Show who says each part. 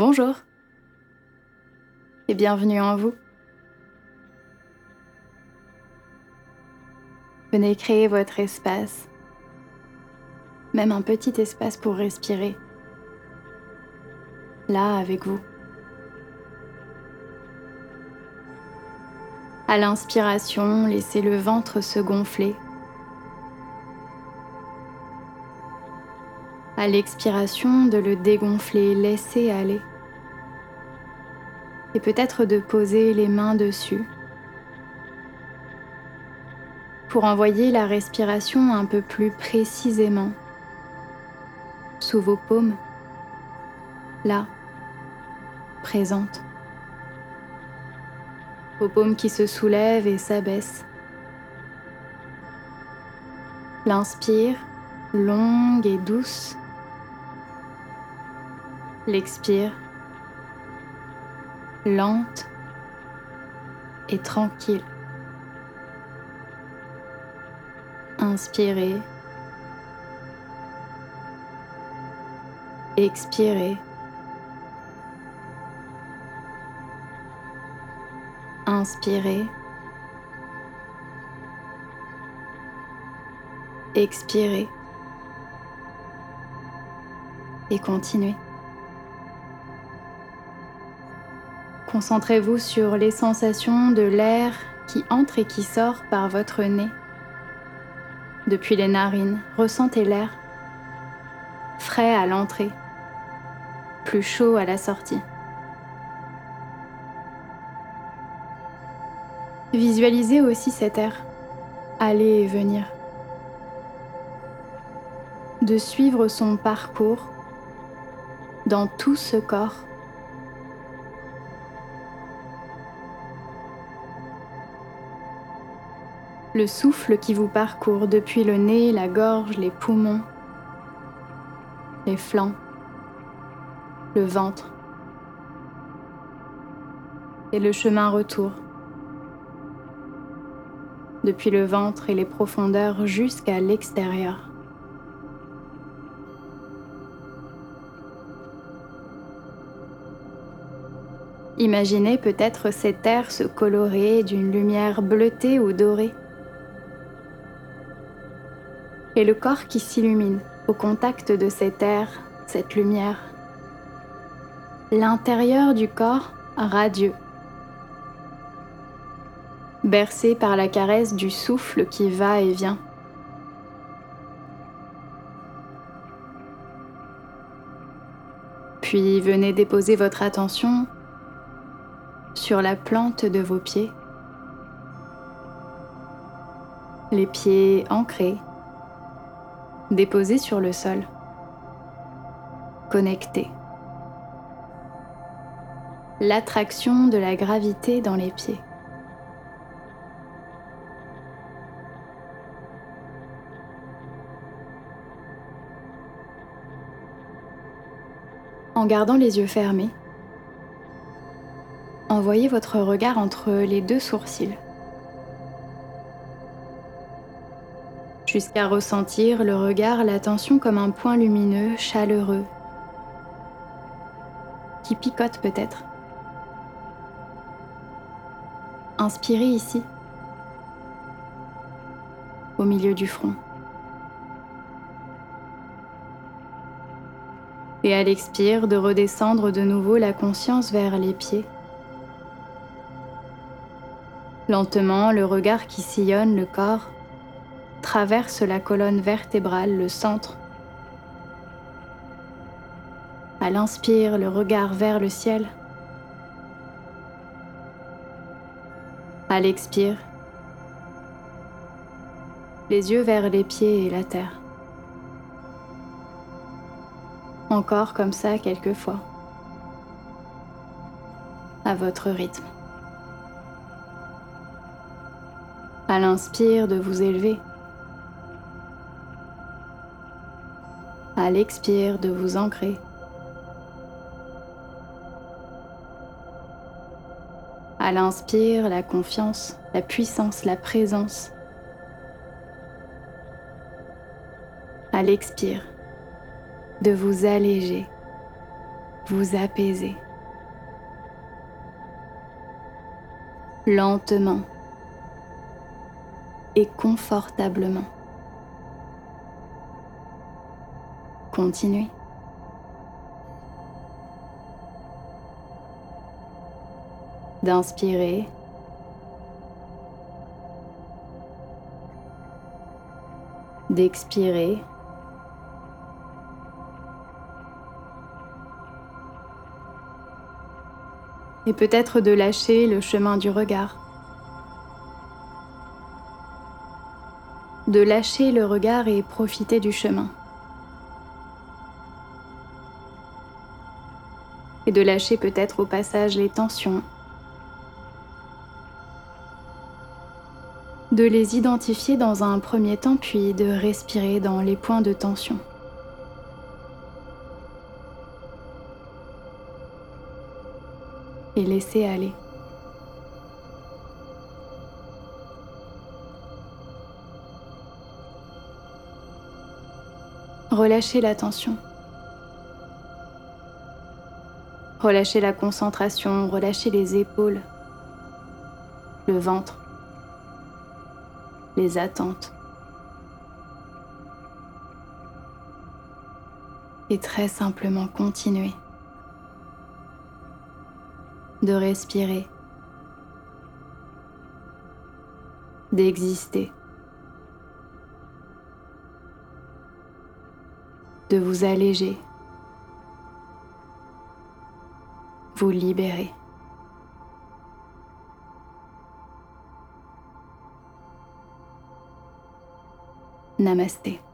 Speaker 1: Bonjour et bienvenue en vous. Venez créer votre espace, même un petit espace pour respirer, là avec vous. À l'inspiration, laissez le ventre se gonfler. À l'expiration, de le dégonfler, laissez aller. Et peut-être de poser les mains dessus pour envoyer la respiration un peu plus précisément sous vos paumes, là, présentes. Vos paumes qui se soulèvent et s'abaissent. L'inspire, longue et douce. L'expire, lente et tranquille. Inspirez. Expirez. Inspirez. Expirez. Et continuez. Concentrez-vous sur les sensations de l'air qui entre et qui sort par votre nez. Depuis les narines, ressentez l'air frais à l'entrée, plus chaud à la sortie. Visualisez aussi cet air aller et venir, de suivre son parcours dans tout ce corps le souffle qui vous parcourt depuis le nez, la gorge, les poumons, les flancs, le ventre et le chemin retour depuis le ventre et les profondeurs jusqu'à l'extérieur. Imaginez peut-être cet air se colorer d'une lumière bleutée ou dorée et le corps qui s'illumine au contact de cet air, cette lumière. L'intérieur du corps radieux, bercé par la caresse du souffle qui va et vient. Puis venez déposer votre attention sur la plante de vos pieds, les pieds ancrés déposé sur le sol, connecté. L'attraction de la gravité dans les pieds. En gardant les yeux fermés, envoyez votre regard entre les deux sourcils. Jusqu'à ressentir le regard, l'attention comme un point lumineux, chaleureux, qui picote peut-être. Inspirez ici, au milieu du front. Et à l'expire, de redescendre de nouveau la conscience vers les pieds. Lentement, le regard qui sillonne le corps traverse la colonne vertébrale, le centre. À l'inspire, le regard vers le ciel. À l'expire, les yeux vers les pieds et la terre. Encore comme ça quelquefois, à votre rythme. À l'inspire, de vous élever. À l'expire de vous ancrer. À l'inspire, la confiance, la puissance, la présence. À l'expire, de vous alléger, vous apaiser. Lentement et confortablement. Continuez. D'inspirer d'expirer. Et peut-être de lâcher le chemin du regard. De lâcher le regard et profiter du chemin. Et de lâcher peut-être au passage les tensions, de les identifier dans un premier temps puis de respirer dans les points de tension. Et laisser aller. Relâchez la tension. Relâchez la concentration, relâchez les épaules, le ventre les attentes. Et très simplement continuer de respirer, d'exister, de vous alléger, vous libérer. Namaste.